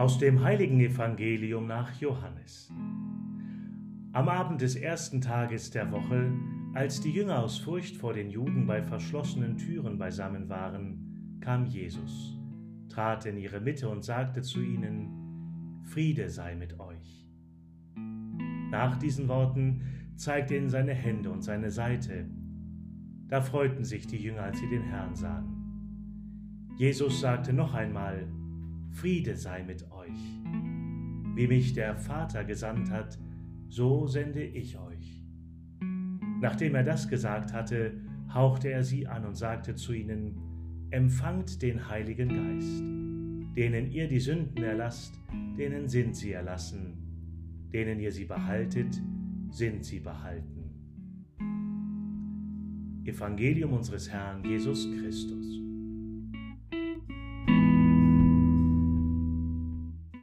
Aus dem heiligen Evangelium nach Johannes. Am Abend des ersten Tages der Woche, als die Jünger aus Furcht vor den Juden bei verschlossenen Türen beisammen waren, kam Jesus, trat in ihre Mitte und sagte zu ihnen, Friede sei mit euch. Nach diesen Worten zeigte er in seine Hände und seine Seite. Da freuten sich die Jünger, als sie den Herrn sahen. Jesus sagte noch einmal, Friede sei mit euch. Wie mich der Vater gesandt hat, so sende ich euch. Nachdem er das gesagt hatte, hauchte er sie an und sagte zu ihnen, Empfangt den Heiligen Geist. Denen ihr die Sünden erlasst, denen sind sie erlassen. Denen ihr sie behaltet, sind sie behalten. Evangelium unseres Herrn Jesus Christus.